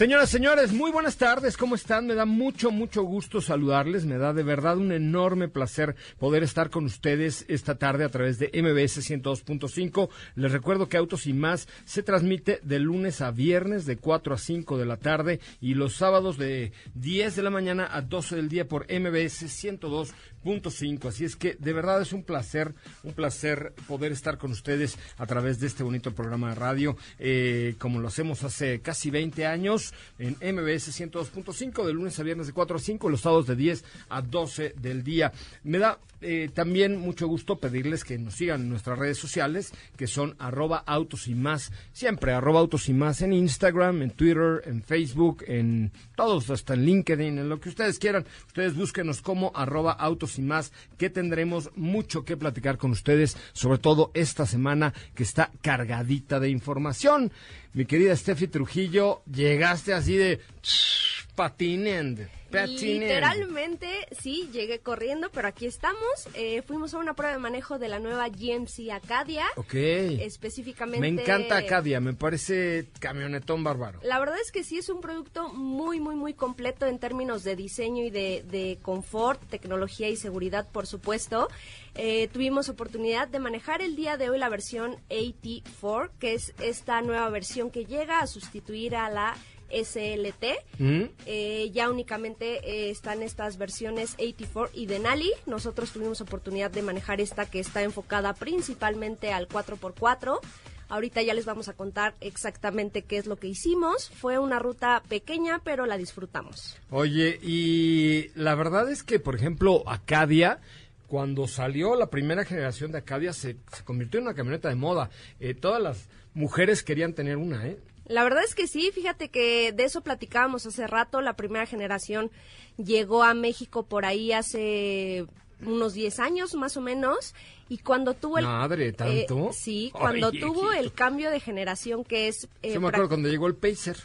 Señoras, señores, muy buenas tardes, ¿cómo están? Me da mucho, mucho gusto saludarles, me da de verdad un enorme placer poder estar con ustedes esta tarde a través de MBS 102.5. Les recuerdo que Autos y Más se transmite de lunes a viernes de 4 a 5 de la tarde y los sábados de 10 de la mañana a 12 del día por MBS 102 punto cinco. Así es que de verdad es un placer, un placer poder estar con ustedes a través de este bonito programa de radio, eh, como lo hacemos hace casi 20 años en MBS 102.5, de lunes a viernes de 4 a 5, los sábados de 10 a 12 del día. Me da eh, también mucho gusto pedirles que nos sigan en nuestras redes sociales, que son arroba autos y más, siempre arroba autos y más en Instagram, en Twitter, en Facebook, en todos, hasta en LinkedIn, en lo que ustedes quieran. Ustedes búsquenos como arroba autos y más, que tendremos mucho que platicar con ustedes, sobre todo esta semana que está cargadita de información. Mi querida Steffi Trujillo, llegaste así de patinando. Literalmente, sí, llegué corriendo, pero aquí estamos. Eh, fuimos a una prueba de manejo de la nueva GMC Acadia. Ok. Específicamente. Me encanta Acadia, me parece camionetón bárbaro. La verdad es que sí es un producto muy, muy, muy completo en términos de diseño y de, de confort, tecnología y seguridad, por supuesto. Eh, tuvimos oportunidad de manejar el día de hoy la versión AT4, que es esta nueva versión que llega a sustituir a la SLT. ¿Mm? Eh, ya únicamente eh, están estas versiones 84 y Denali. Nosotros tuvimos oportunidad de manejar esta que está enfocada principalmente al 4x4. Ahorita ya les vamos a contar exactamente qué es lo que hicimos. Fue una ruta pequeña, pero la disfrutamos. Oye, y la verdad es que, por ejemplo, Acadia, cuando salió la primera generación de Acadia, se, se convirtió en una camioneta de moda. Eh, todas las mujeres querían tener una, ¿eh? La verdad es que sí, fíjate que de eso platicábamos hace rato, la primera generación llegó a México por ahí hace unos 10 años más o menos y cuando tuvo el Madre, ¿tanto? eh, sí, cuando tuvo el cambio de generación que es eh, Yo me acuerdo cuando llegó el Pacer.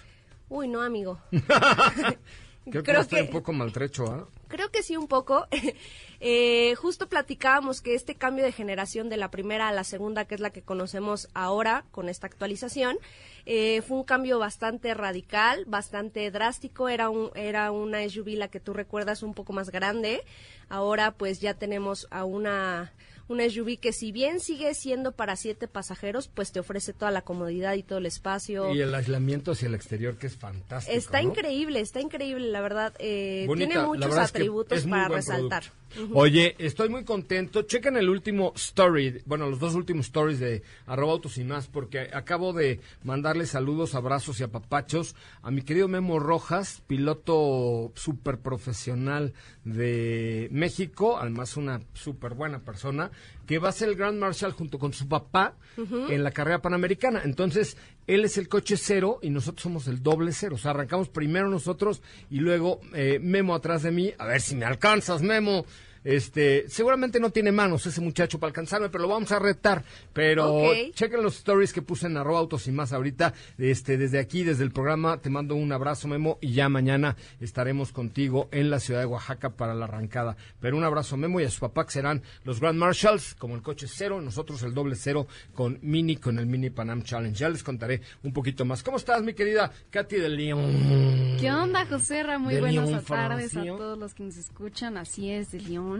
Uy, no, amigo. Creo, que Creo está que- un poco maltrecho, ¿ah? Creo que sí, un poco. Eh, justo platicábamos que este cambio de generación de la primera a la segunda, que es la que conocemos ahora con esta actualización, eh, fue un cambio bastante radical, bastante drástico. Era, un, era una SUV la que tú recuerdas un poco más grande. Ahora pues ya tenemos a una, una SUV que si bien sigue siendo para siete pasajeros, pues te ofrece toda la comodidad y todo el espacio. Y el aislamiento hacia el exterior, que es fantástico. Está ¿no? increíble, está increíble, la verdad. Eh, Bonita, tiene muchos atributos para resaltar. producto. Oye, estoy muy contento. Chequen el último story, bueno, los dos últimos stories de arroba autos y más, porque acabo de mandarle saludos, abrazos y apapachos a mi querido Memo Rojas, piloto súper profesional de México, además una súper buena persona, que va a ser el Grand Marshal junto con su papá en la carrera panamericana. Entonces, él es el coche cero y nosotros somos el doble cero. O sea, arrancamos primero nosotros y luego eh, Memo atrás de mí. A ver si me alcanzas, Memo. Este, seguramente no tiene manos ese muchacho para alcanzarme, pero lo vamos a retar. Pero chequen los stories que puse en arroba autos y más ahorita. Este, desde aquí, desde el programa, te mando un abrazo, Memo, y ya mañana estaremos contigo en la ciudad de Oaxaca para la arrancada. Pero un abrazo, Memo, y a su papá, que serán los Grand Marshalls, como el coche cero, nosotros el doble cero con Mini, con el Mini Panam Challenge. Ya les contaré un poquito más. ¿Cómo estás, mi querida Katy de León? ¿Qué onda, José? Muy De buenas tardes a todos los que nos escuchan. Así es, de León.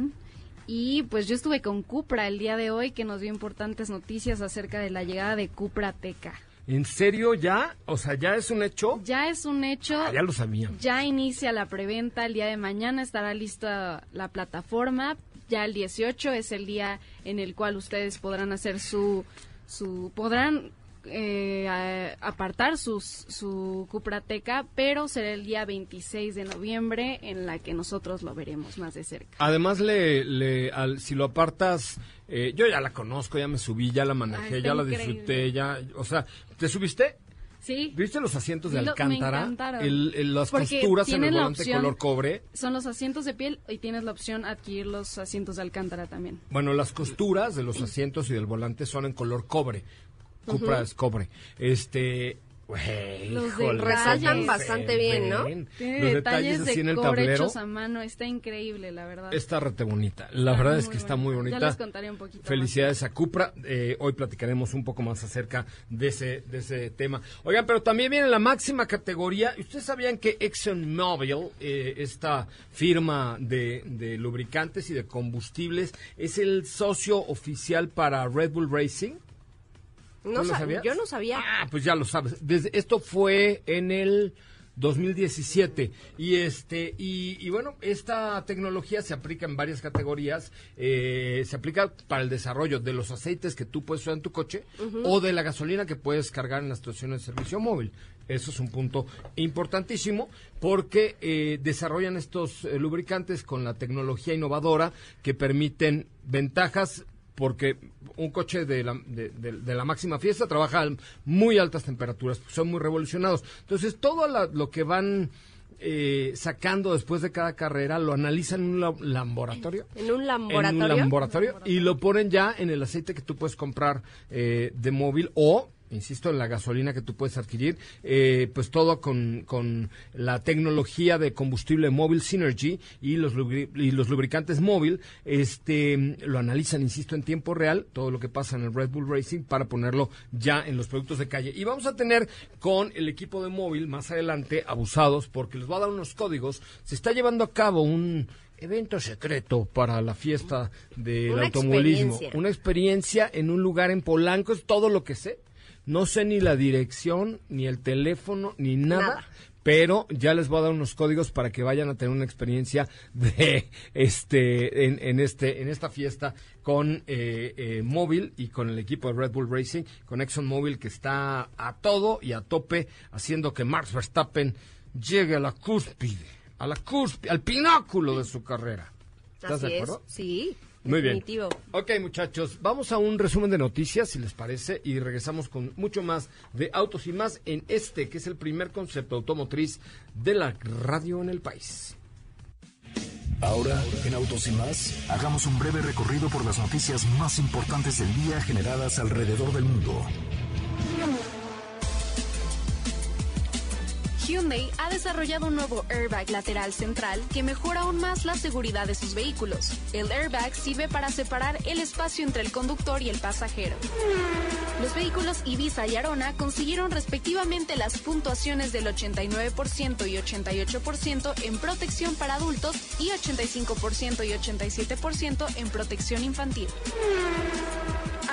Y pues yo estuve con Cupra el día de hoy, que nos dio importantes noticias acerca de la llegada de Cupra Teca. ¿En serio ya? O sea, ¿ya es un hecho? Ya es un hecho. Ah, ya lo sabía. Ya inicia la preventa el día de mañana, estará lista la plataforma. Ya el 18 es el día en el cual ustedes podrán hacer su, su podrán eh, apartar sus, su Cuprateca, pero será el día 26 de noviembre en la que nosotros lo veremos más de cerca. Además, le, le, al, si lo apartas, eh, yo ya la conozco, ya me subí, ya la manejé, Ay, ya la increíble. disfruté, ya, o sea, ¿te subiste? Sí. ¿Viste los asientos de me Alcántara? El- el- las Porque costuras en el volante opción- color cobre. Son los asientos de piel y tienes la opción adquirir los asientos de Alcántara también. Bueno, las costuras de los asientos y del volante son en color cobre. Cupra es cobre. Este, güey, Los híjole, Resaltan se bastante bien, ¿no? Tiene Los detalles, detalles así en de el cobre tablero. hechos a mano, está increíble, la verdad. Está rete bonita. La Está verdad es que está muy bonita. Ya les contaré un poquito más. Felicidades a Cupra. Eh, hoy platicaremos un poco más acerca de ese, de ese tema. Oigan, pero también viene la máxima categoría. ¿Ustedes sabían que ExxonMobil, eh, esta firma de, de lubricantes y de combustibles, es el socio oficial para Red Bull Racing? No yo no sabía. Ah, pues ya lo sabes. Desde, esto fue en el 2017 y este y, y bueno esta tecnología se aplica en varias categorías. Eh, se aplica para el desarrollo de los aceites que tú puedes usar en tu coche o de la gasolina que puedes cargar en las estaciones de servicio móvil. Eso es un punto importantísimo porque eh, desarrollan estos eh, lubricantes con la tecnología innovadora que permiten ventajas porque un coche de la, de, de- de la máxima fiesta trabaja a muy altas temperaturas, son muy revolucionados. Entonces, todo la- lo que van eh, sacando después de cada carrera lo analizan en un la- laboratorio. En un En laboratorio. un laboratorio y lo ponen ya en el aceite que tú puedes comprar eh, de móvil o insisto en la gasolina que tú puedes adquirir eh, pues todo con, con la tecnología de combustible móvil Synergy y los y los lubricantes móvil este lo analizan insisto en tiempo real todo lo que pasa en el Red Bull Racing para ponerlo ya en los productos de calle y vamos a tener con el equipo de móvil más adelante abusados porque les voy a dar unos códigos se está llevando a cabo un evento secreto para la fiesta del Una automovilismo. experiencia. Una experiencia en un lugar en Polanco, es todo lo que sé. No sé ni la dirección, ni el teléfono, ni nada. Nada. Pero ya les voy a dar unos códigos para que vayan a tener una experiencia de este en, en este en esta fiesta con eh, eh, móvil y con el equipo de Red Bull Racing, con Exxon Mobil que está a todo y a tope haciendo que Max Verstappen llegue a la cúspide, a la cúspide, al pináculo de su carrera. ¿Estás Así de es. acuerdo? Sí. Muy bien. Ok, muchachos, vamos a un resumen de noticias, si les parece, y regresamos con mucho más de autos y más en este, que es el primer concepto automotriz de la radio en el país. Ahora, en Autos y más, hagamos un breve recorrido por las noticias más importantes del día generadas alrededor del mundo. Hyundai ha desarrollado un nuevo airbag lateral central que mejora aún más la seguridad de sus vehículos. El airbag sirve para separar el espacio entre el conductor y el pasajero. Los vehículos Ibiza y Arona consiguieron respectivamente las puntuaciones del 89% y 88% en protección para adultos y 85% y 87% en protección infantil.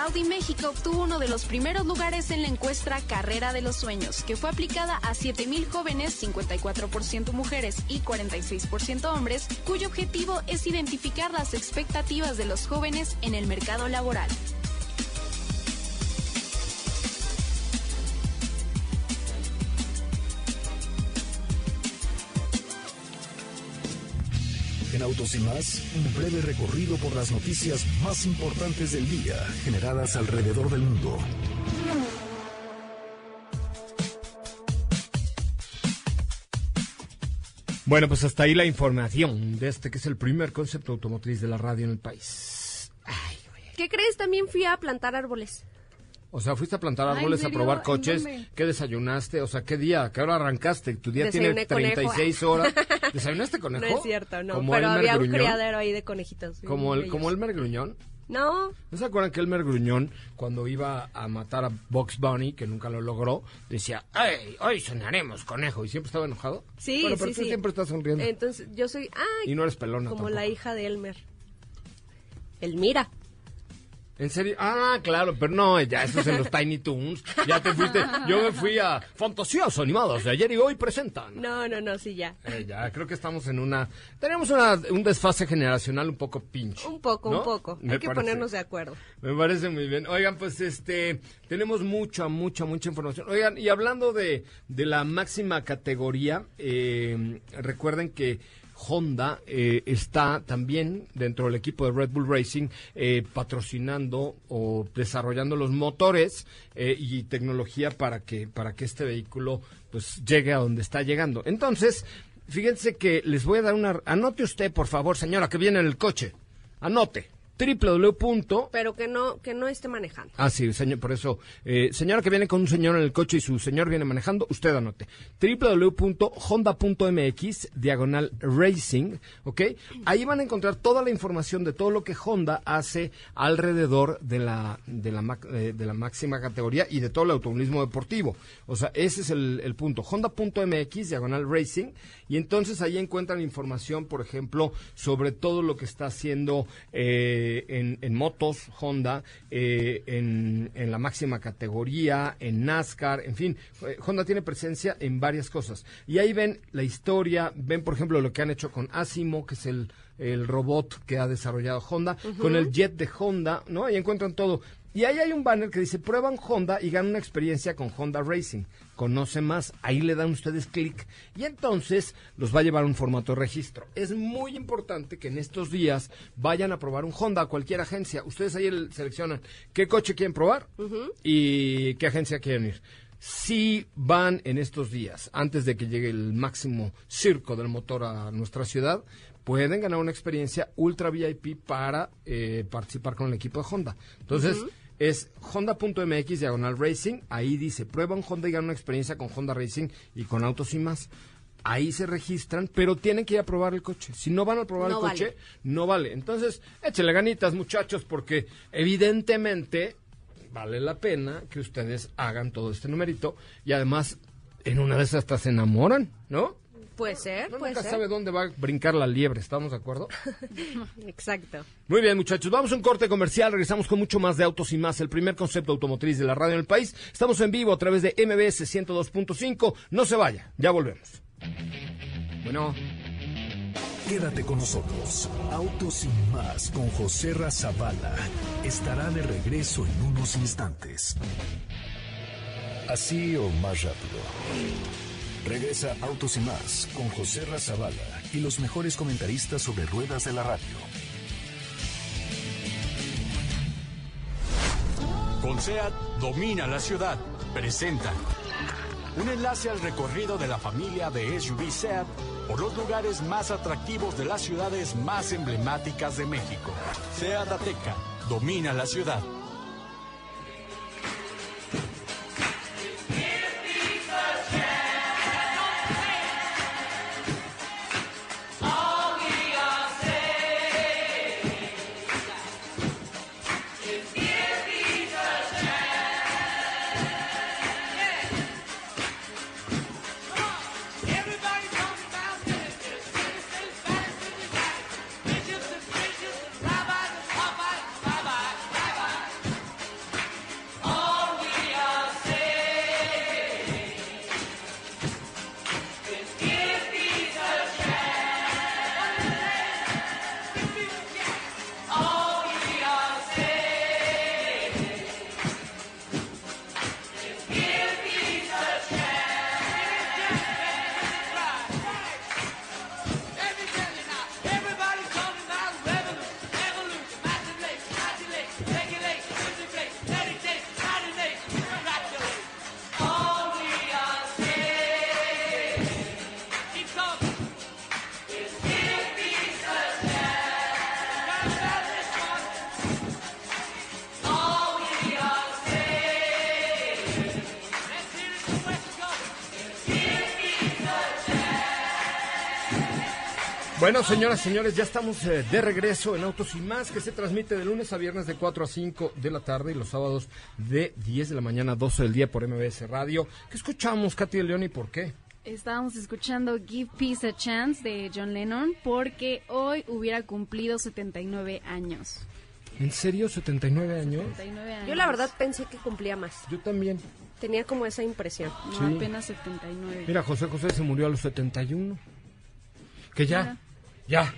Audi México obtuvo uno de los primeros lugares en la encuesta Carrera de los Sueños, que fue aplicada a 7.000 jóvenes, 54% mujeres y 46% hombres, cuyo objetivo es identificar las expectativas de los jóvenes en el mercado laboral. En Autos y más, un breve recorrido por las noticias más importantes del día generadas alrededor del mundo. Bueno, pues hasta ahí la información de este que es el primer concepto automotriz de la radio en el país. Ay. ¿Qué crees? También fui a plantar árboles. O sea, fuiste a plantar árboles, ¿en a probar ¿En coches. dónde? ¿Qué desayunaste? O sea, ¿qué día? ¿Qué hora arrancaste? Tu día tiene Desayuné conejo. 36 horas. ¿Desayunaste conejo? No es cierto, no. Como pero había un criadero ahí de conejitos. Como el, como Elmer Gruñón. No, ¿No se acuerdan que Elmer Gruñón, cuando iba a matar a Box Bunny, que nunca lo logró, decía, ¡ay, hoy cenaremos conejo! Y siempre estaba enojado. sí, Bueno, pero sí, tú sí. siempre estás sonriendo. Entonces, yo soy, ay, y no eres pelona como tampoco. la hija de Elmer. Elmira. ¿En serio? Ah, claro, pero no, ya eso es en los Tiny Toons. Ya te fuiste. Yo me fui a Fantasías Animadas de ayer y hoy presentan. No, no, no, sí, ya. Eh, ya, creo que estamos en una... Tenemos una, un desfase generacional un poco pinche. Un poco, ¿no? un poco. Me Hay que parece. ponernos de acuerdo. Me parece muy bien. Oigan, pues este, tenemos mucha, mucha, mucha información. Oigan, y hablando de, de la máxima categoría, eh, recuerden que Honda eh, está también dentro del equipo de Red Bull Racing eh, patrocinando o desarrollando los motores eh, y tecnología para que para que este vehículo pues llegue a donde está llegando. Entonces, fíjense que les voy a dar una anote usted por favor, señora, que viene en el coche. Anote www. Pero que no, que no esté manejando. Ah, sí, señor, por eso. Eh, señora que viene con un señor en el coche y su señor viene manejando, usted anote. www.honda.mx, diagonal racing, ¿ok? Ahí van a encontrar toda la información de todo lo que Honda hace alrededor de la, de la, eh, de la máxima categoría y de todo el automovilismo deportivo. O sea, ese es el, el punto. Honda.mx, diagonal racing, y entonces ahí encuentran información, por ejemplo, sobre todo lo que está haciendo eh, en, en motos Honda, eh, en, en la máxima categoría, en NASCAR, en fin. eh, Honda tiene presencia en varias cosas. Y ahí ven la historia, ven, por ejemplo, lo que han hecho con Asimo, que es el, el robot que ha desarrollado Honda, con el jet de Honda, ¿no? Ahí encuentran todo. Y ahí hay un banner que dice, prueban Honda y ganan una experiencia con Honda Racing. Conoce más, ahí le dan ustedes clic y entonces los va a llevar a un formato de registro. Es muy importante que en estos días vayan a probar un Honda a cualquier agencia. Ustedes ahí el- seleccionan qué coche quieren probar y qué agencia quieren ir. Si van en estos días, antes de que llegue el máximo circo del motor a nuestra ciudad, pueden ganar una experiencia ultra VIP para eh, participar con el equipo de Honda. Entonces, es honda.mx diagonal racing, ahí dice, prueba un Honda y gana una experiencia con Honda Racing y con autos y más. Ahí se registran, pero tienen que ir a probar el coche. Si no van a probar No el coche, no vale. Entonces, échele ganitas, muchachos, porque evidentemente vale la pena que ustedes hagan todo este numerito y además en una de esas hasta se enamoran, ¿no? Puede ser, Uno puede nunca ser. sabe dónde va a brincar la liebre, ¿estamos de acuerdo? Exacto. Muy bien, muchachos, vamos a un corte comercial, regresamos con mucho más de autos y más, el primer concepto automotriz de la radio en el país. Estamos en vivo a través de MBS 102.5, no se vaya, ya volvemos. Bueno, Quédate con nosotros. Autos y más con José Razabala estará de regreso en unos instantes. Así o más rápido. Regresa Autos y más con José Razabala y los mejores comentaristas sobre ruedas de la radio. Con SEAT domina la ciudad. Presenta un enlace al recorrido de la familia de SUV SEAT por los lugares más atractivos de las ciudades más emblemáticas de México. SEAT Ateca domina la ciudad. Bueno, señoras y señores, ya estamos eh, de regreso en Autos y Más, que se transmite de lunes a viernes de 4 a 5 de la tarde y los sábados de 10 de la mañana a 12 del día por MBS Radio. ¿Qué escuchamos, Katy de León, y por qué? Estábamos escuchando Give Peace a Chance de John Lennon porque hoy hubiera cumplido 79 años. ¿En serio? ¿79 años? 79 años. Yo la verdad pensé que cumplía más. Yo también. Tenía como esa impresión. No, Sí. apenas 79. Mira, José José se murió a los 71. Que ya, ya.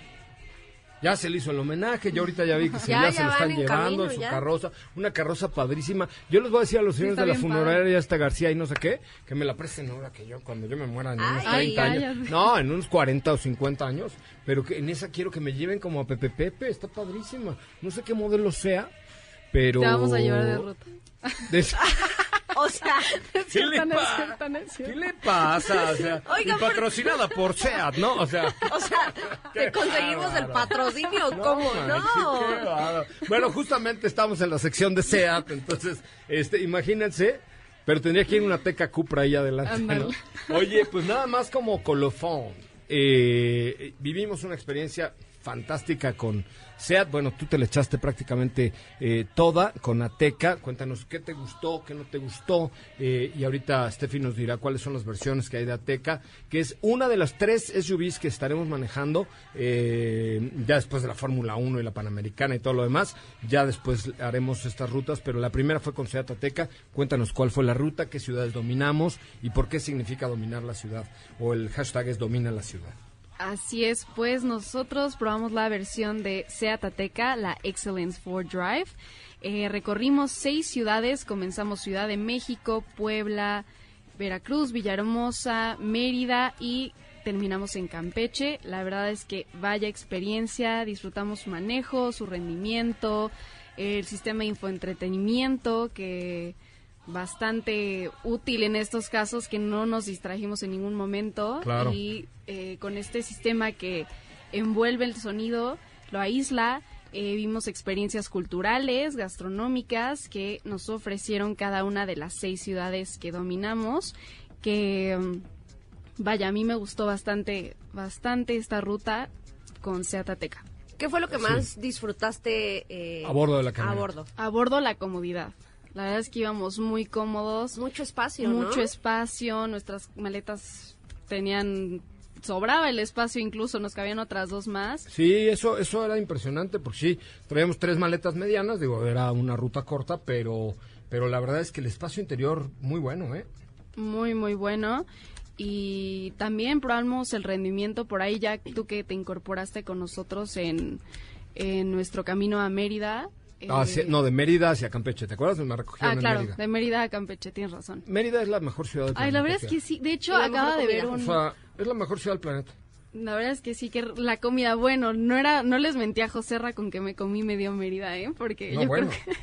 Ya se le hizo el homenaje, ya ahorita ya vi que se, Ya, se lo están llevando camino, en su ya. carroza, una carroza padrísima. Yo les voy a decir a los señores de la funeraria y hasta García y no sé qué, que me la presten ahora que yo, cuando yo me muera en unos Ay, 30 ay, años. ay. No, en unos 40 o 50 años, pero que en esa quiero que me lleven como a Pepe Pepe, está padrísima. No sé qué modelo sea, pero... Te vamos a llevar de ruta. De- O sea, ¿Qué le, cierto, no es no es ¿Qué le pasa? O sea, Oiga, y patrocinada por SEAT, ¿no? O sea, o sea, Qué ¿te conseguimos el patrocinio? ¿Cómo? No. Bueno, justamente estamos en la sección de SEAT, entonces, este, imagínense, pero tendría que ir una Teca Cupra ahí adelante. Oye, pues nada más como colofón. eh, vivimos una experiencia fantástica con SEAT. Bueno, tú te la echaste prácticamente eh, toda con Ateca. Cuéntanos qué te gustó, qué no te gustó. eh, y ahorita Steffi nos dirá cuáles son las versiones que hay de Ateca, que es una de las tres SUVs que estaremos manejando eh, ya después de la Fórmula 1 y la Panamericana y todo lo demás. Ya después haremos estas rutas, pero la primera fue con SEAT Ateca. Cuéntanos cuál fue la ruta, qué ciudades dominamos y por qué significa dominar la ciudad. O el hashtag es domina la ciudad. Así es, pues nosotros probamos la versión de Seat Ateca, la Excellence 4 Drive. Eh, recorrimos seis ciudades, comenzamos Ciudad de México, Puebla, Veracruz, Villahermosa, Mérida y terminamos en Campeche. La verdad es que vaya experiencia, disfrutamos su manejo, su rendimiento, el sistema de infoentretenimiento que bastante útil en estos casos que no nos distrajimos en ningún momento Claro. y eh, con este sistema que envuelve el sonido, lo aísla, eh, vimos experiencias culturales, gastronómicas que nos ofrecieron cada una de las seis ciudades que dominamos, que vaya, a mí me gustó bastante, bastante esta ruta con Seat Ateca. ¿Qué fue lo que más disfrutaste eh, A bordo de la A camioneta. bordo. A bordo la comodidad. La verdad es que íbamos muy cómodos. Mucho espacio, ¿no? mucho espacio, nuestras maletas tenían sobraba el espacio incluso, nos cabían otras dos más. Sí, eso, eso era impresionante, porque sí, traíamos tres maletas medianas, digo, era una ruta corta, pero, pero la verdad es que el espacio interior muy bueno, ¿eh? Muy, muy bueno. Y también probamos el rendimiento por ahí, ya tú que te incorporaste con nosotros en, en nuestro camino a Mérida. Hacia- eh, no, de Mérida hacia Campeche, ¿te acuerdas? Me recogieron Ah, en claro, Mérida. de Mérida a Campeche, tienes razón. Mérida es la mejor ciudad del Ay, planeta. la verdad es que sí. De hecho, acaba de ver un... O sea, es la mejor ciudad del planeta. La verdad es que sí, que la comida, bueno, no era, no les mentí a Joserra con que me comí medio Mérida, ¿eh? Porque No, yo bueno. creo que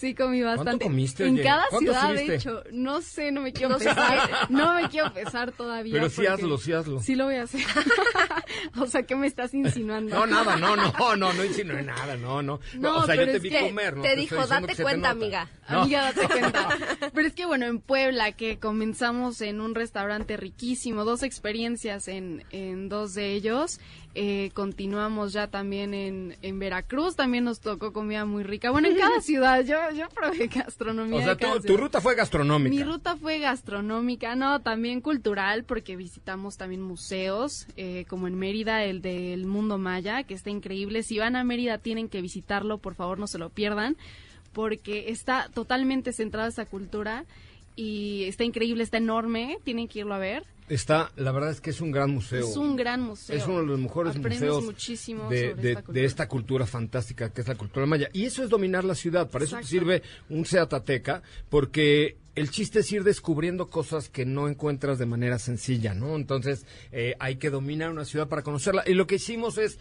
sí comí bastante. comiste, En oye? cada ¿Cuánto ciudad, subiste? de hecho, no sé, no me quiero pesar, no me quiero pesar todavía. Pero sí hazlo, sí hazlo. Sí lo voy a hacer. o sea, ¿qué me estás insinuando? No, nada, no, no, no, no insinué nada, no, no. No, o sea, yo pero te es vi que comer, ¿no? te dijo, date cuenta, amiga. No. Amiga, date cuenta. Pero es que bueno, en Puebla, que comenzamos en un restaurante riquísimo, dos experiencias en, en dos de ellos. eh, continuamos ya también en, en Veracruz, también nos tocó comida muy rica. Bueno, en cada ciudad, yo, yo probé gastronomía. O sea, tu, tu ruta fue gastronómica. Mi ruta fue gastronómica, no, también cultural, porque visitamos también museos, eh, como en Mérida, el del Mundo Maya, que está increíble. Si van a Mérida, tienen que visitarlo, por favor, no se lo pierdan, porque está totalmente centrada esa cultura y está increíble, está enorme, tienen que irlo a ver. Está, la verdad es que es un gran museo. Es un gran museo. Es uno de los mejores Aprendes museos muchísimo de, de- esta de cultura. esta cultura fantástica que es la cultura maya. Y eso es dominar la ciudad. Para eso sirve un Seatateca, porque el chiste es ir descubriendo cosas que no encuentras de manera sencilla, ¿no? Entonces, eh, hay que dominar una ciudad para conocerla. Y lo que hicimos es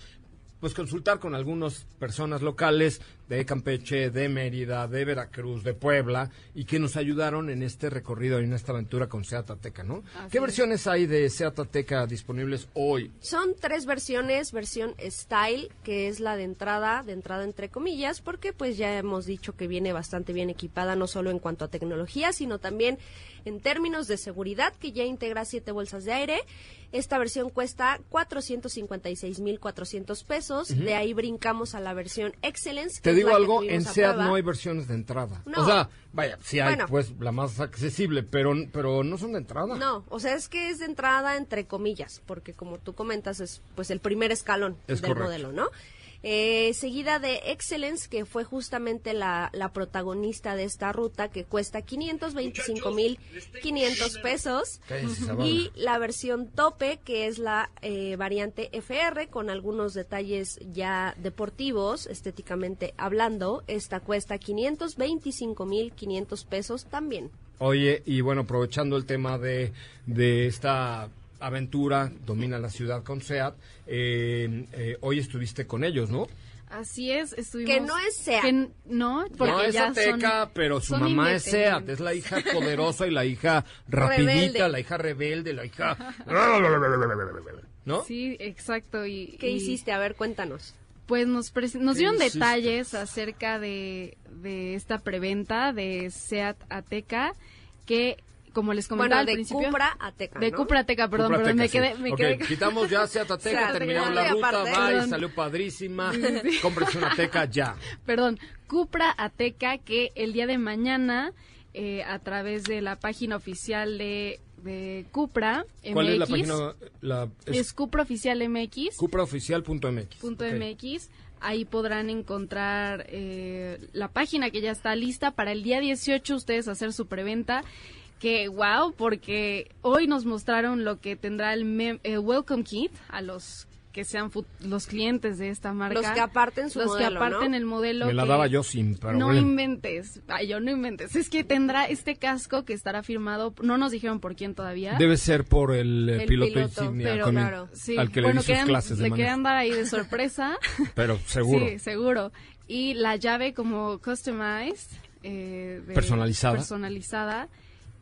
pues consultar con algunas personas locales, de Campeche, de Mérida, de Veracruz, de Puebla, y que nos ayudaron en este recorrido y en esta aventura con Seat Ateca, ¿no? Así ¿Qué es. versiones hay de Seat Ateca disponibles hoy? Son tres versiones, versión Style, que es la de entrada, de entrada entre comillas, porque pues ya hemos dicho que viene bastante bien equipada, no solo en cuanto a tecnología, sino también en términos de seguridad, que ya integra siete bolsas de aire. Esta versión cuesta 456.400 pesos, de ahí brincamos a la versión Excellence. Te digo algo, en SEAT no hay versiones de entrada. No. O sea, vaya, sí hay Bueno. pues la más accesible, pero, pero no son de entrada. No, o sea, es que es de entrada entre comillas, porque como tú comentas es pues el primer escalón Es del correcto. modelo, ¿no? Eh, seguida de Excellence, que fue justamente la, la protagonista de esta ruta, que cuesta 525.500 pesos. Cállese, Zavala. Y la versión tope, que es la eh, variante FR, con algunos detalles ya deportivos, estéticamente hablando. Esta cuesta 525.500 pesos también. Oye, y bueno, aprovechando el tema de, de esta aventura, domina la ciudad con SEAT, eh, eh, hoy estuviste con ellos, ¿no? Así es, estuvimos... Que no es SEAT. que no, porque no es ya Ateca, son- pero su mamá es SEAT, es la hija poderosa y la hija rapidita, Rebelde. la hija rebelde, la hija... ¿No? Sí, exacto. Y, ¿Qué y, hiciste? A ver, cuéntanos. Pues nos, nos ¿Qué dieron hiciste? detalles acerca de, de esta preventa de SEAT Ateca, que, como les comentaba Bueno, al de principio... Cupra Ateca, De ¿no? Cupra Ateca, perdón, Cupra perdón, me quedé... sí. Me quedé quitamos ya Seat Ateca, Seat terminamos la ruta, va y salió padrísima, cómprese una Ateca ya. Perdón, Cupra Ateca, que el día de mañana, eh, a través de la página oficial de, de Cupra ¿Cuál MX, es la página? La, es es Cupra Oficial MX. cupraoficial.mx. punto Ok. MX. Ahí podrán encontrar eh, la página que ya está lista para el día 18 ustedes hacer su preventa. Que wow, porque hoy nos mostraron lo que tendrá el, mem- el Welcome Kit a los que sean los clientes de esta marca. Los que aparten su Los modelo, que aparten ¿no? el modelo. Me la daba yo sin, pero no inventes. Ay, yo no inventes. Es que tendrá este casco que estará firmado. No nos dijeron por quién todavía. Debe ser por el, eh, El piloto, piloto, insignia pero con el- claro. Sí, al que le bueno, di sus querían- clases de le querían dar ahí de sorpresa. Pero seguro. Sí, seguro. Y la llave como customized. eh, de- Personalizada. Personalizada.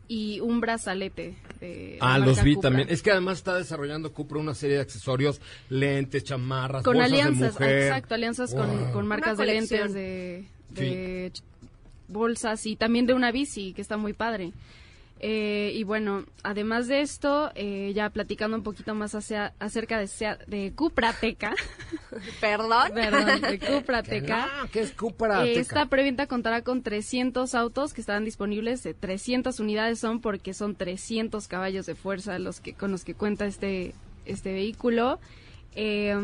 Y un brazalete. de Ah, los vi Cupra. también. Es que además está desarrollando Cupra una serie de accesorios, lentes, chamarras, Con bolsas de alianzas, mujer. exacto, alianzas con, Wow. con marcas de lentes, de, de bolsas y también de una bici, que está muy padre. Eh, y bueno, además de esto, eh, ya platicando un poquito más hacia, acerca de, de Cuprateca, ¿Perdón? perdón, de Cuprateca. Ah, ¿qué es Cupra? Eh, Ateca? Esta preventa contará con 300 autos que estarán disponibles. De 300 unidades son porque son 300 caballos de fuerza los que con los que cuenta este este vehículo. Eh,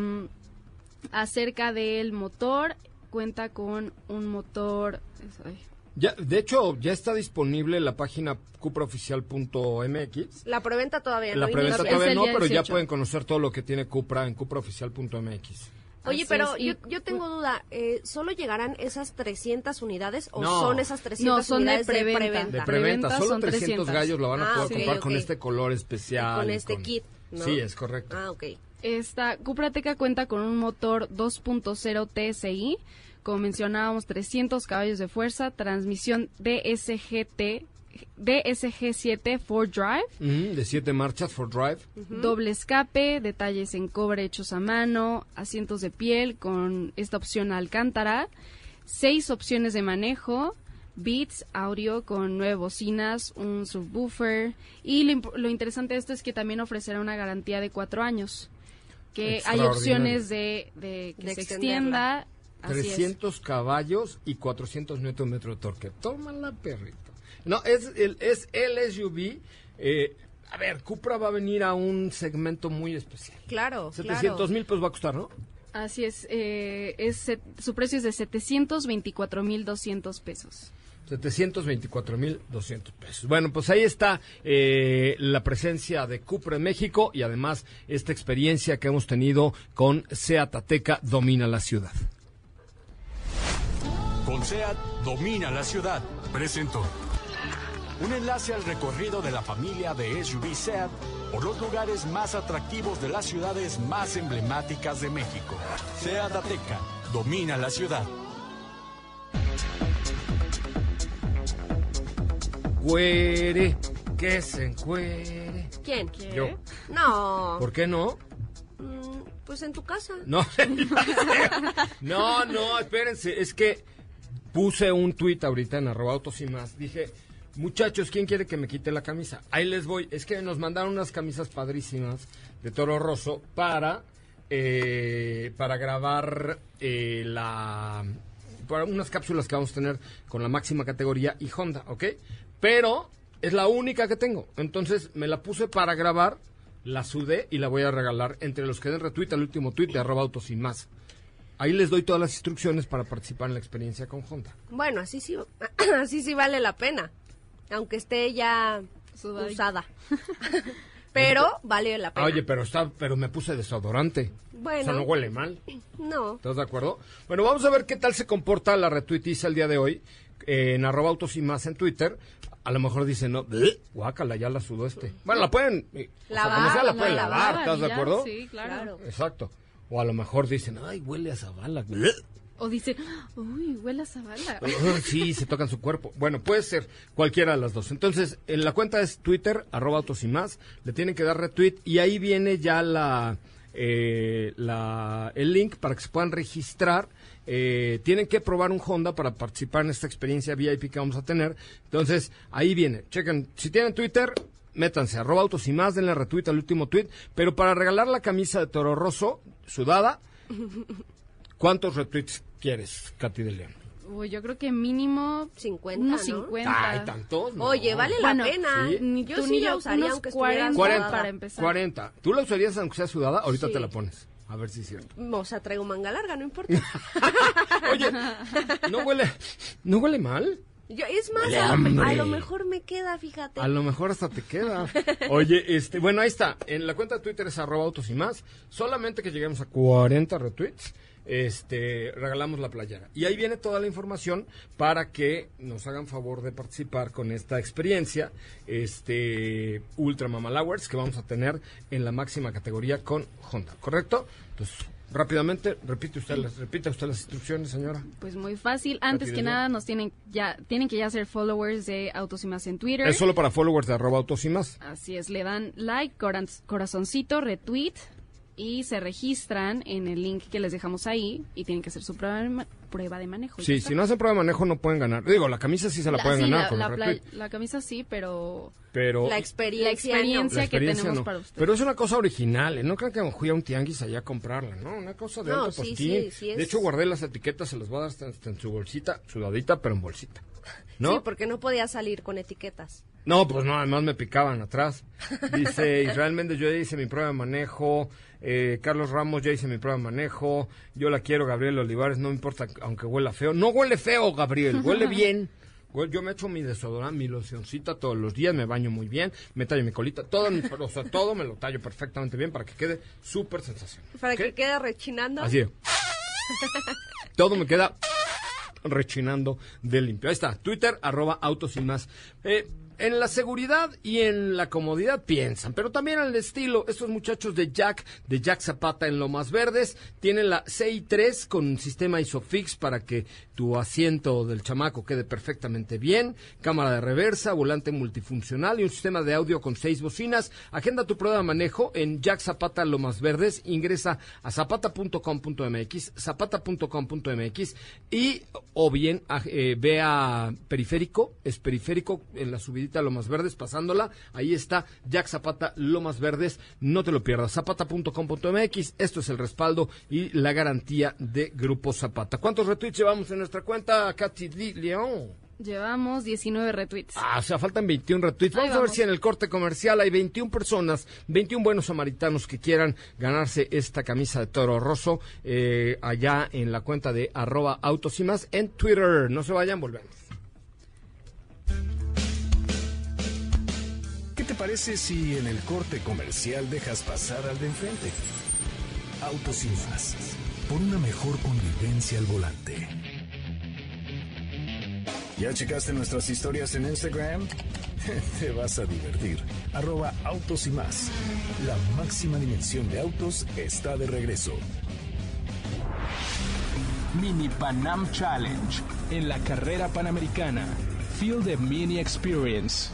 acerca del motor, cuenta con un motor. ay, Ya, de hecho, ya está disponible la página cupraoficial.mx. La preventa todavía La no preventa inicia. Es todavía no, pero ya 18. pueden conocer todo lo que tiene Cupra en cupraoficial.mx. Oye, Así pero yo, yo tengo duda, eh, ¿solo llegarán esas 300 unidades o No. son esas 300 No, son de unidades preventa. De preventa preventa, solo son 300 300. gallos lo van a Ah, poder comprar con este color especial. Con y este kit, ¿no? Sí, es correcto. Ah, ok. Esta Cuprateca cuenta con un motor 2.0 TSI, como mencionábamos, 300 caballos de fuerza, transmisión DSGT, DSG7 4 Drive, de 7 marchas for drive. doble escape, detalles en cobre hechos a mano, asientos de piel con esta opción Alcántara, seis opciones de manejo, Beats audio con nueve bocinas, un subwoofer y lo, lo interesante de esto es que también ofrecerá una garantía de cuatro años, que hay opciones de, de que De se extenderla. extienda. Así es. 300 caballos y 400 newton metro de torque. Tómala, perrito. No, es el, es el SUV. eh, a ver, Cupra va a venir a un segmento muy especial. Claro, 700 mil pues va a costar, ¿no? Así es, eh, es su precio es de 724.200 pesos. 724 mil 200 pesos. Bueno, pues ahí está eh, la presencia de Cupra en México y además esta experiencia que hemos tenido con Seat Ateca Domina la Ciudad. Con SEAT domina la ciudad. Presento. Un enlace al recorrido de la familia de SUV SEAT por los lugares más atractivos de las ciudades más emblemáticas de México. SEAT Ateca domina la ciudad. Cuere, que se encuere. ¿Quién? ¿Qué? Yo. No. ¿Por qué no? Mm, pues en tu casa. No, no, no, espérense, es que puse un tuit ahorita en arroba autos y más. Dije, muchachos, ¿quién quiere que me quite la camisa? Ahí les voy. Es que nos mandaron unas camisas padrísimas de Toro Rosso para, eh, para grabar eh, la para unas cápsulas que vamos a tener con la máxima categoría y Honda, ¿ok? Pero es la única que tengo. Entonces me la puse para grabar, la sudé y la voy a regalar entre los que den retweet al último tweet de arroba autos y más. Ahí les doy todas las instrucciones para participar en la experiencia con Honda. Bueno, así sí, así sí vale la pena. Aunque esté ya Sudadita. usada. Pero vale la pena. Ah, Oye, pero está, pero me puse desodorante. Bueno. O sea, no huele mal. No. ¿Estás de acuerdo? Bueno, vamos a ver qué tal se comporta la retuitiza el día de hoy eh, en arroba autos y más en Twitter. A lo mejor dicen, no, "Bleh, guácala, ya la sudó este. Bueno, la pueden, eh, o sea, Lavar, como sea, la la pueden lavar, lavar, ¿estás de acuerdo? Sí, claro. Claro. Exacto. O a lo mejor dicen, ay, huele a zabala. bleh". O dice, uy, huele a Zavala. Sí, se tocan su cuerpo. Bueno, puede ser cualquiera de las dos. Entonces, en la cuenta es Twitter, arroba autos y más. Le tienen que dar retweet y ahí viene ya la, eh, la, el link para que se puedan registrar. Eh, tienen que probar un Honda para participar en esta experiencia VIP que vamos a tener. Entonces, ahí viene. Chequen, si tienen Twitter, métanse, arroba autos y más, denle retweet al último tweet. Pero para regalar la camisa de Toro Rosso, sudada, ¿cuántos retweets quieres, Katy de León? Uy, yo creo que mínimo 50, unos ¿no? 50. Ay, tantos. no. Oye, vale la Bueno, pena. sí. Ni Yo tú sí ni la usaría unos aunque estuviera 40 sudada. 40 para empezar. 40. ¿Tú la usarías aunque sea sudada? Ahorita Sí. te la pones. A ver si es cierto. O sea, traigo manga larga, no importa. Oye, ¿no huele, ¿no huele mal? Yo, es más, a, a lo, mejor me queda, fíjate. A lo mejor hasta te queda. Oye, este, bueno, ahí está. En la cuenta de Twitter es arroba autos y más. Solamente que lleguemos a 40 retweets, este, regalamos la playera. Y ahí viene toda la información para que nos hagan favor de participar con esta experiencia, este, Ultra Mamalowers que vamos a tener en la máxima categoría con Honda, ¿correcto? Entonces, rápidamente, repite usted las, repite usted las instrucciones, señora. Pues muy fácil. Antes que nada, nos tienen ya tienen que ya ser followers de Autos y Más en Twitter. Es solo para followers de arroba autos y más. Así es, le dan like, corazoncito, retweet y se registran en el link que les dejamos ahí y tienen que hacer su prueba de, ma- prueba de manejo. Sí, si no hacen prueba de manejo no pueden ganar. Digo, la camisa sí se la, pueden sí, ganar la, con la el la camisa sí, pero pero La experiencia. la experiencia, la que tenemos no. para ustedes. Pero es una cosa original, ¿eh? no crean que me fui a un tianguis allá a comprarla, ¿no? Una cosa de No, alto sí, postín. sí, sí es- De hecho, guardé las etiquetas, se las voy a dar hasta, hasta en su bolsita, sudadita, pero en bolsita. ¿No? Sí, porque no podía salir con etiquetas. No, pues no, además me picaban atrás. Dice Israel Méndez, yo ya hice mi prueba de manejo. Eh, Carlos Ramos, ya hice mi prueba de manejo. Yo la quiero, Gabriel Olivares, no importa, aunque huela feo. No huele feo, Gabriel, huele bien. Yo me echo mi desodorante, mi locioncita todos los días, me baño muy bien, me tallo mi colita, todo, mi- o sea, todo me lo tallo perfectamente bien para que quede súper sensación. Para que quede rechinando. Así es. Todo me queda rechinando de limpio. Ahí está, Twitter, arroba autos y más. Eh, en la seguridad y en la comodidad piensan, pero también en el estilo. Estos muchachos de Jack, de Jack Zapata en Lomas Verdes, tienen la CI3 con un sistema ISOFIX para que tu asiento del chamaco quede perfectamente bien, cámara de reversa, volante multifuncional y un sistema de audio con seis bocinas. Agenda tu prueba de manejo en Jack Zapata Lomas Verdes, ingresa a zapata.com.mx, zapata.com.mx y o bien eh, ve a Periférico, es Periférico en la subidita Lomas Verdes, pasándola, ahí está Jack Zapata Lomas Verdes, no te lo pierdas, zapata.com.mx, esto es el respaldo y la garantía de Grupo Zapata. ¿Cuántos retweets llevamos en nuestra cuenta, Katy León? Llevamos 19 retweets. Ah, o sea, faltan 21 retweets. Ahí Vamos a ver vamos. si en el corte comercial hay 21 personas, 21 buenos samaritanos que quieran ganarse esta camisa de Toro Rosso eh, allá en la cuenta de arroba autos y más en Twitter. No se vayan, volvemos. Te parece si en el corte comercial dejas pasar al de enfrente? Autos y más. Por una mejor convivencia al volante. ¿Ya checaste nuestras historias en Instagram? Te vas a divertir. Arroba autos y más. La máxima dimensión de autos está de regreso. Mini Panam Challenge en la carrera panamericana. Feel the Mini Experience.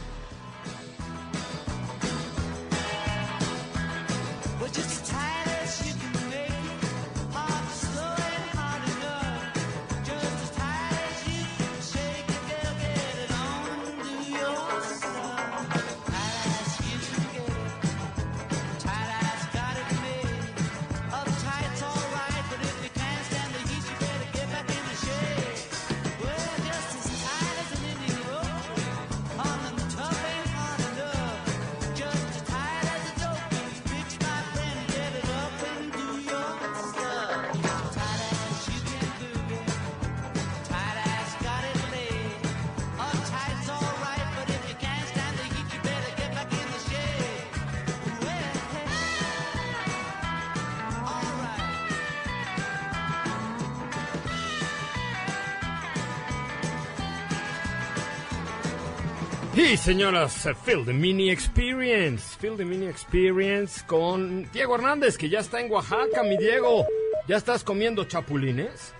Y señoras, eh, Feel the Mini Experience. Feel the Mini Experience con Diego Hernández, que ya está en Oaxaca, mi Diego. ¿Ya estás comiendo chapulines?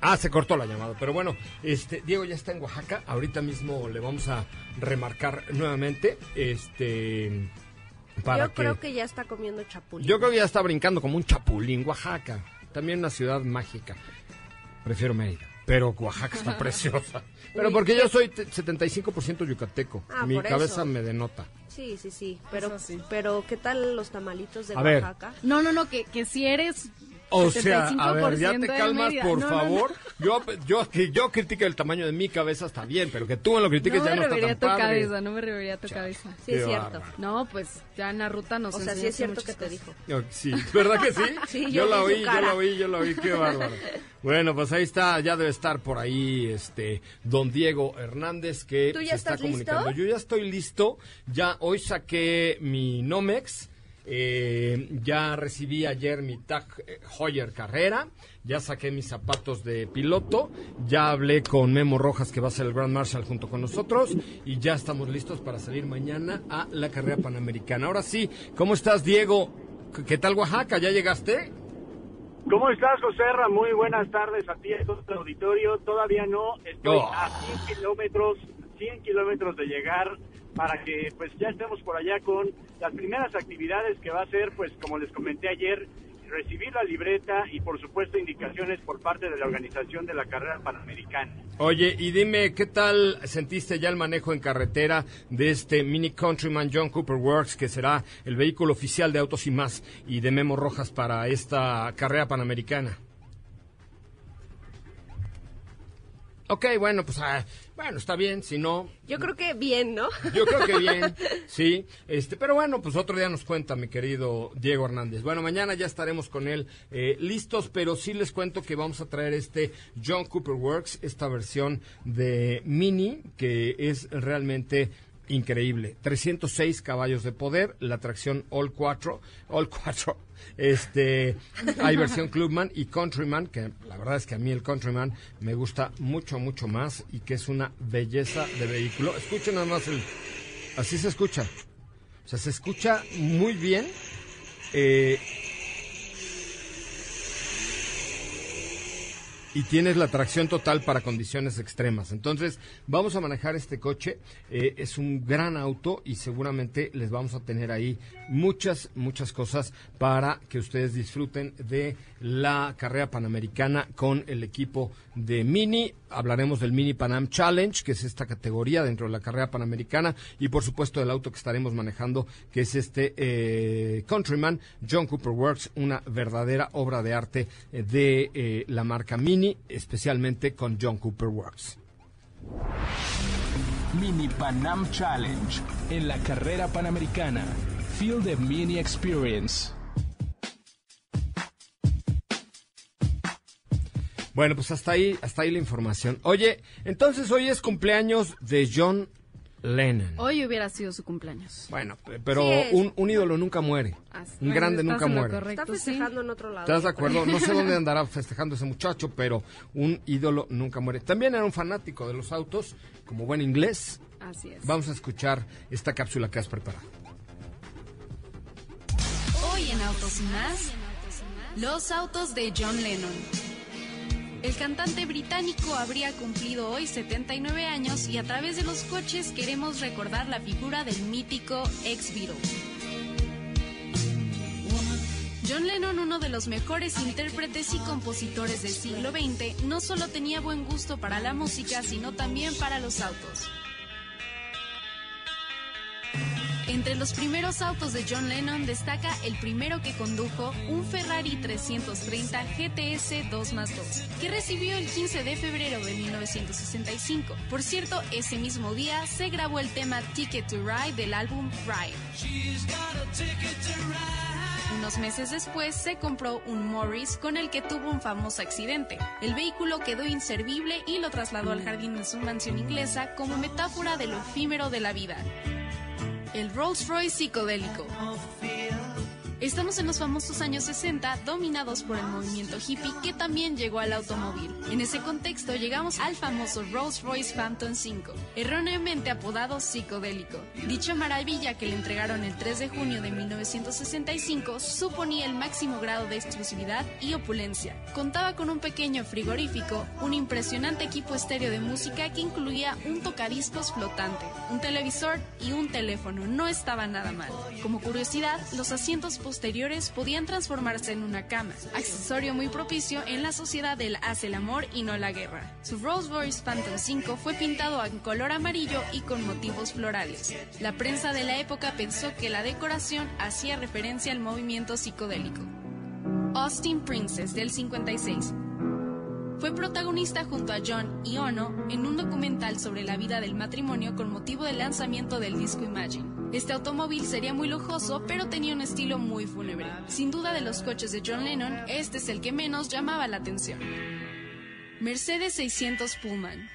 Ah, se cortó la llamada, pero bueno, este Diego ya está en Oaxaca. Ahorita mismo le vamos a remarcar nuevamente, este, para Yo creo que ya está comiendo chapulín. yo creo que ya está brincando como un chapulín. Oaxaca, también una ciudad mágica. Prefiero Mérida, pero Oaxaca está preciosa. Pero porque yo soy te- 75% yucateco. Ah, Mi por cabeza eso. me denota. Sí, sí, sí. Pero, Eso sí. pero ¿qué tal los tamalitos de A ver. Oaxaca? No, no, no, que, que si eres. O sea, a ver, ya 75% te calmas, por No, no, no. favor. Yo, yo, que yo critique el tamaño de mi cabeza está bien, pero que tú me lo critiques No ya no está revería tan tu padre. cabeza, no me revería tu cabeza. Sí, es cierto. No, pues ya en la ruta nos O sea, sí es cierto que te dijo. Oh, Sí, ¿verdad que sí? Sí, yo yo la oí, yo la oí, yo la oí, qué bárbaro. Bueno, pues ahí está, ya debe estar por ahí este don Diego Hernández que ¿Tú ya se está listo? comunicando. Yo ya estoy listo, ya hoy saqué mi Nomex, eh, ya recibí ayer mi Tag eh, Heuer Carrera, ya saqué mis zapatos de piloto, ya hablé con Memo Rojas que va a ser el Grand Marshal junto con nosotros y ya estamos listos para salir mañana a la carrera panamericana. Ahora sí, ¿cómo estás Diego? ¿Qué- ¿Qué tal Oaxaca? ¿Ya llegaste? ¿Cómo estás, José Ra? Muy buenas tardes a ti a todo el auditorio. Todavía no, estoy Oh. a 100 kilómetros, 100 kilómetros de llegar para que pues ya estemos por allá con las primeras actividades que va a ser, pues como les comenté ayer, recibir la libreta y por supuesto indicaciones por parte de la organización de la carrera panamericana. Oye, y dime, ¿qué tal sentiste ya el manejo en carretera de este Mini Countryman John Cooper Works, que será el vehículo oficial de Autos y Más y de Memo Rojas para esta carrera panamericana? Ok, bueno, pues ah, bueno, está bien, si no, Yo creo que bien, ¿no? yo creo que bien, sí. Este, pero bueno, pues otro día nos cuenta mi querido Diego Hernández. Bueno, mañana ya estaremos con él eh, listos, pero sí les cuento que vamos a traer este John Cooper Works, esta versión de Mini, que es realmente increíble. 306 caballos de poder, la tracción All 4, All 4. Este, hay versión Clubman y Countryman, que la verdad es que a mí el Countryman me gusta mucho, mucho más y que es una belleza de vehículo. Escuchen nada más el, así se escucha. O sea, se escucha muy bien. eh, y tienes la tracción total para condiciones extremas. Entonces, vamos a manejar este coche. eh, es un gran auto y seguramente les vamos a tener ahí muchas, muchas cosas para que ustedes disfruten de la carrera panamericana con el equipo de Mini. Hablaremos del Mini Panam Challenge, que es esta categoría dentro de la carrera panamericana, y por supuesto del auto que estaremos manejando, que es este eh, Countryman John Cooper Works, una verdadera obra de arte eh, de eh, la marca Mini, especialmente con John Cooper Works. Mini Panam Challenge en la carrera panamericana. Feel the Mini Experience. Bueno, pues hasta ahí, hasta ahí la información. Oye, entonces hoy es cumpleaños de John Lennon. Hoy hubiera sido su cumpleaños. Bueno, pe- pero Sí un, un ídolo nunca muere. Así- Un bueno, grande nunca muere. correcto, Está sí. festejando en otro lado. ¿Estás de acuerdo? No sé dónde andará festejando ese muchacho, pero un ídolo nunca muere. También era un fanático de los autos, como buen inglés. Así es. Vamos a escuchar esta cápsula que has preparado. Hoy en Autos y más, los autos de John Lennon. El cantante británico habría cumplido hoy 79 años y a través de los coches queremos recordar la figura del mítico ex Beatle. John Lennon, uno de los mejores intérpretes y compositores del siglo XX, no solo tenía buen gusto para la música, sino también para los autos. Entre los primeros autos de John Lennon destaca el primero que condujo, un Ferrari 330 GTS 2 más 2, que recibió el 15 de febrero de 1965. Por cierto, ese mismo día se grabó el tema Ticket to Ride del álbum Ride. Unos meses después se compró un Morris con el que tuvo un famoso accidente. El vehículo quedó inservible y lo trasladó al jardín de su mansión inglesa como metáfora de lo efímero de la vida. El Rolls Royce psicodélico. Estamos en los famosos años 60, dominados por el movimiento hippie que también llegó al automóvil. En ese contexto llegamos al famoso Rolls Royce Phantom 5, erróneamente apodado psicodélico. Dicha maravilla que le entregaron el 3 de junio de 1965 suponía el máximo grado de exclusividad y opulencia. Contaba con un pequeño frigorífico, un impresionante equipo estéreo de música que incluía un tocadiscos flotante, un televisor y un teléfono. No estaba nada mal. Como curiosidad, los asientos posteriores podían transformarse en una cama, accesorio muy propicio en la sociedad del hace el amor y no la guerra. Su Rolls Royce Phantom 5 fue pintado en color amarillo y con motivos florales. La prensa de la época pensó que la decoración hacía referencia al movimiento psicodélico. Austin Princess del 56 fue protagonista junto a John y Ono en un documental sobre la vida del matrimonio con motivo del lanzamiento del disco Imagine. Este automóvil sería muy lujoso, pero tenía un estilo muy fúnebre. Sin duda de los coches de John Lennon, este es el que menos llamaba la atención. Mercedes 600 Pullman.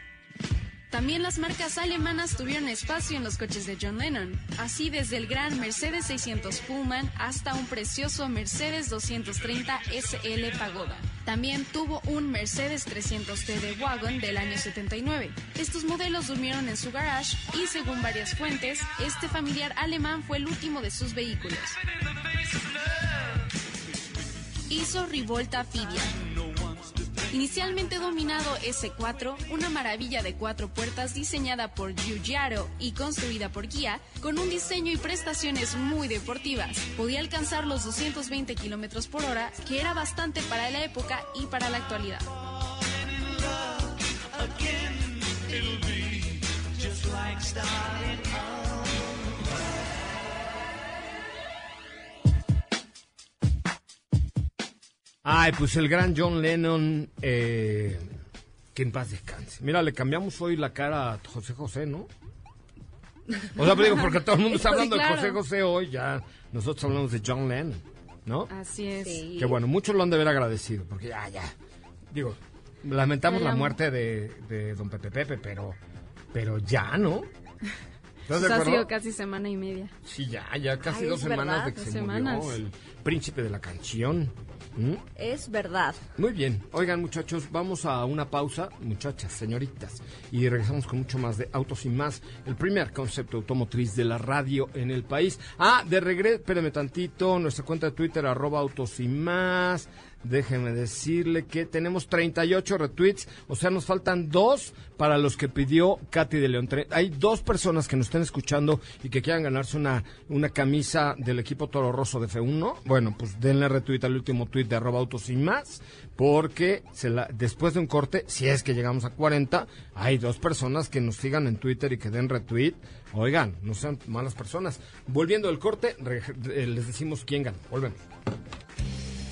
También las marcas alemanas tuvieron espacio en los coches de John Lennon, así desde el gran Mercedes 600 Pullman hasta un precioso Mercedes 230 SL Pagoda. También tuvo un Mercedes 300T de Wagon del año 79. Estos modelos durmieron en su garage y según varias fuentes, este familiar alemán fue el último de sus vehículos. Hizo Rivolta Fibia. Inicialmente dominado S4, una maravilla de cuatro puertas diseñada por Giugiaro y construida por Kia, con un diseño y prestaciones muy deportivas. Podía alcanzar los 220 kilómetros por hora, que era bastante para la época y para la actualidad. Ay, pues el gran John Lennon, eh, que en paz descanse. Mira, le cambiamos hoy la cara a José José, ¿no? O sea, pues digo, porque todo el mundo está Sí, hablando claro. de José José hoy, ya nosotros hablamos de John Lennon, ¿no? Así es. Que bueno, muchos lo han de ver agradecido, porque ya, ya. Digo, lamentamos la muerte de, de don Pepe Pepe, pero, pero ya, ¿no? ¿Estás de Pues ha sido casi semana y media. Sí, ya, ya casi Ay, dos semanas verdad. de que se semanas. murió el príncipe de la canción. ¿Mm? Es verdad. Muy bien. Oigan, muchachos, vamos a una pausa, muchachas, señoritas, y regresamos con mucho más de Autos y Más, el primer concepto automotriz de la radio en el país. Ah, de regreso, espérame tantito, nuestra cuenta de Twitter, arroba Autos y Más. Déjenme decirle que tenemos 38 retweets, o sea, nos faltan dos para los que pidió Katy de León. Hay dos personas que nos estén escuchando y que quieran ganarse una, una camisa del equipo Toro Rosso de F1. Bueno, pues denle retweet al último tweet de arroba autos y más, porque después de un corte, si es que llegamos a 40, hay dos personas que nos sigan en Twitter y que den retweet. Oigan, no sean malas personas. Volviendo al corte, eh, les decimos quién gana. Volvemos.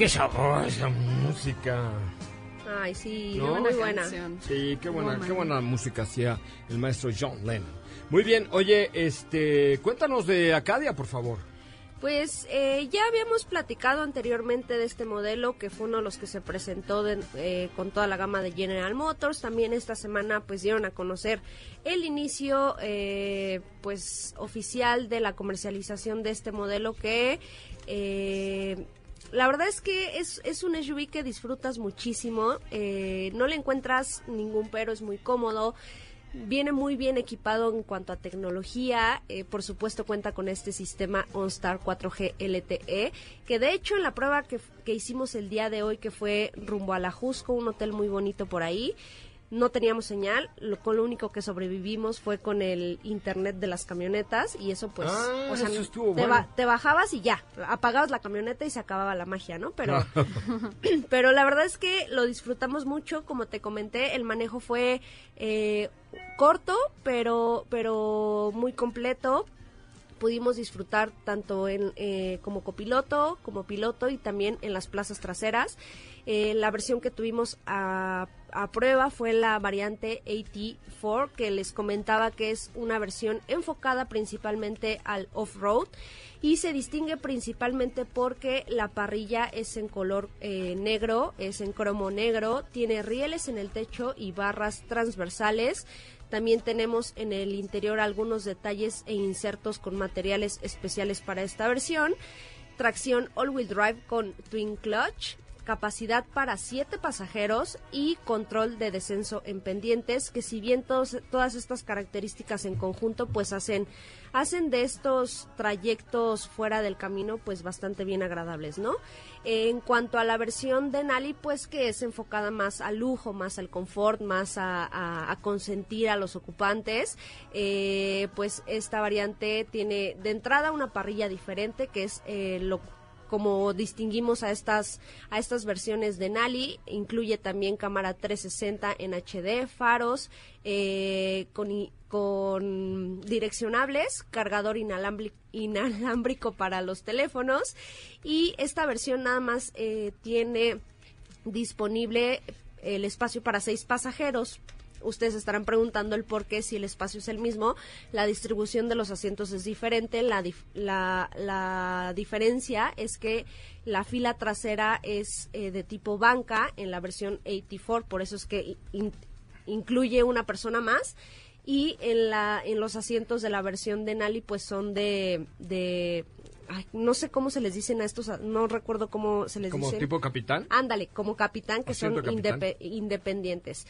Qué sabrosa música! Ay, sí, ¿No? muy buena. Sí, qué buena, Woman. qué buena música hacía el maestro John Lennon. Muy bien, oye, este, cuéntanos de Acadia, por favor. Pues eh, ya habíamos platicado anteriormente de este modelo que fue uno de los que se presentó de- eh, con toda la gama de General Motors. También esta semana pues dieron a conocer el inicio eh, pues oficial de la comercialización de este modelo que eh, la verdad es que es, es un SUV que disfrutas muchísimo. eh, no le encuentras ningún pero, es muy cómodo. Viene muy bien equipado en cuanto a tecnología. eh, por supuesto cuenta con este sistema OnStar 4G LTE, que de hecho en la prueba que, que hicimos el día de hoy, que fue rumbo a la Jusco, un hotel muy bonito por ahí, no teníamos señal. Lo, con lo único que sobrevivimos fue con el internet de las camionetas y eso pues, Ah, o sea, te, bueno. te bajabas y ya, apagabas la camioneta y se acababa la magia, ¿no? Pero pero la verdad es que lo disfrutamos mucho, como te comenté, el manejo fue eh, corto, pero, pero muy completo. Pudimos disfrutar tanto en, eh, como copiloto, como piloto y también en las plazas traseras. Eh, la versión que tuvimos a, a prueba fue la variante AT4, que les comentaba que es una versión enfocada principalmente al off-road y se distingue principalmente porque la parrilla es en color eh, negro, es en cromo negro, tiene rieles en el techo y barras transversales. También tenemos en el interior algunos detalles e insertos con materiales especiales para esta versión. Tracción all-wheel drive con twin clutch, capacidad para siete pasajeros y control de descenso en pendientes, que si bien todos- todas estas características en conjunto pues hacen, hacen de estos trayectos fuera del camino pues bastante bien agradables, ¿no? En cuanto a la versión de Nali, pues que es enfocada más al lujo, más al confort, más a, consentir a los ocupantes, eh, pues esta variante tiene de entrada una parrilla diferente que es eh, lo como distinguimos a estas a estas versiones de Nali incluye también cámara 360 en HD faros eh, con con direccionables cargador inalámbrico, inalámbrico para los teléfonos y esta versión nada más eh, tiene disponible el espacio para seis pasajeros. Ustedes estarán preguntando el por qué si el espacio es el mismo. La distribución de los asientos es diferente. La, dif- la, la diferencia es que la fila trasera es eh, de tipo banca en la versión 84, por eso es que in- incluye una persona más. Y en, la, en los asientos de la versión de Nali, pues son de, de ay, no sé cómo se les dicen a estos, no recuerdo cómo se les Como dicen. tipo capitán. Ándale, como capitán, que son Asiento independientes.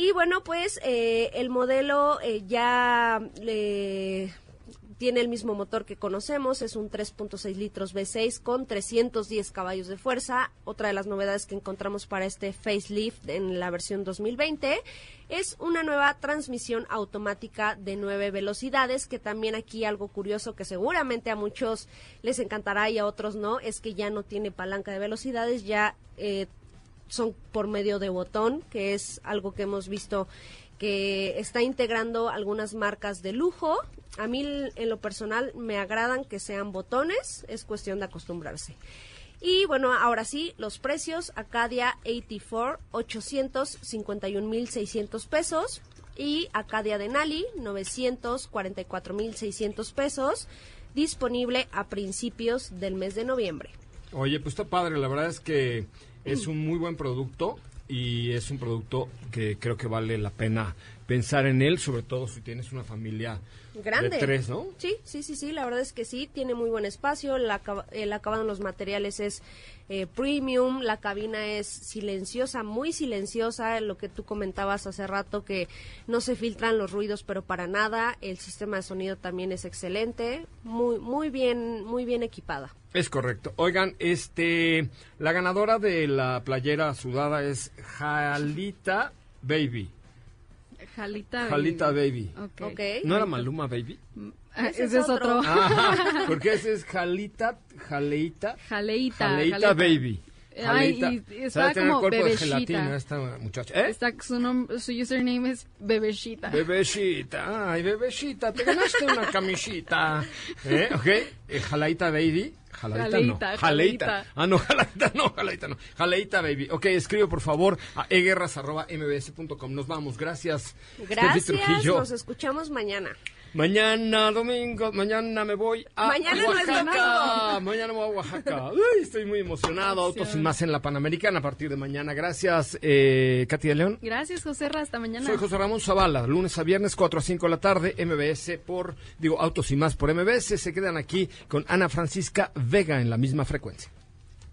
Y bueno, pues eh, el modelo eh, ya le- tiene el mismo motor que conocemos, es un 3.6 litros V6 con 310 caballos de fuerza. Otra de las novedades que encontramos para este facelift en la versión 2020 es una nueva transmisión automática de nueve velocidades, que también aquí algo curioso que seguramente a muchos les encantará y a otros no, es que ya no tiene palanca de velocidades, ya eh, son por medio de botón, que es algo que hemos visto que está integrando algunas marcas de lujo. A mí en lo personal me agradan que sean botones, es cuestión de acostumbrarse. Y bueno, ahora sí, los precios, Acadia 84, 851.600 pesos. Y Acadia Denali, 944.600 pesos. Disponible a principios del mes de noviembre. Oye, pues está padre, la verdad es que es un muy buen producto y es un producto que creo que vale la pena pensar en él, sobre todo si tienes una familia Grande. de tres, ¿no? Sí, sí, sí, sí, la verdad es que sí, tiene muy buen espacio, el, acaba- el acabado en los materiales es eh, premium, la cabina es silenciosa, muy silenciosa, lo que tú comentabas hace rato que no se filtran los ruidos, pero para nada, el sistema de sonido también es excelente, muy, muy bien, muy bien equipada. Es correcto. Oigan, este, la ganadora de la playera sudada es Jalita Baby. Jalita. Jalita Baby. Ok. Ok. ¿No era Maluma Baby? Ah, Ese Ese es es otro. Ah, porque ese es Jalita, Jaleita, Jaleita. Jaleita Baby. Ay, Jaleita. y- y está como bebecita. esta muchacha. ¿Eh? Está, su, nombre, su username es Bebecita. Bebecita, ay, bebecita, te ganaste una camisita. ¿Eh? ¿Ok? Eh, Jalaita Baby, jaladita, Jaleita, no. jaleita. Ah, no, jaleita no, jaleita no. Jaleita, baby. Ok, escribe por favor a eguerras.mbs.com. Nos vamos, gracias. Gracias, nos escuchamos mañana. Mañana, domingo, mañana me voy a Mañana Oaxaca. mañana me voy a Oaxaca. Uy, estoy muy emocionado. Autos sin más en la Panamericana a partir de mañana. Gracias, eh, Katy de León. Gracias, José Ra, hasta mañana. Soy José Ramón Zavala, lunes a viernes, 4 a 5 de la tarde, MBS por, digo, Autos y más por MBS. Se quedan aquí con Ana Francisca Vega en la misma frecuencia.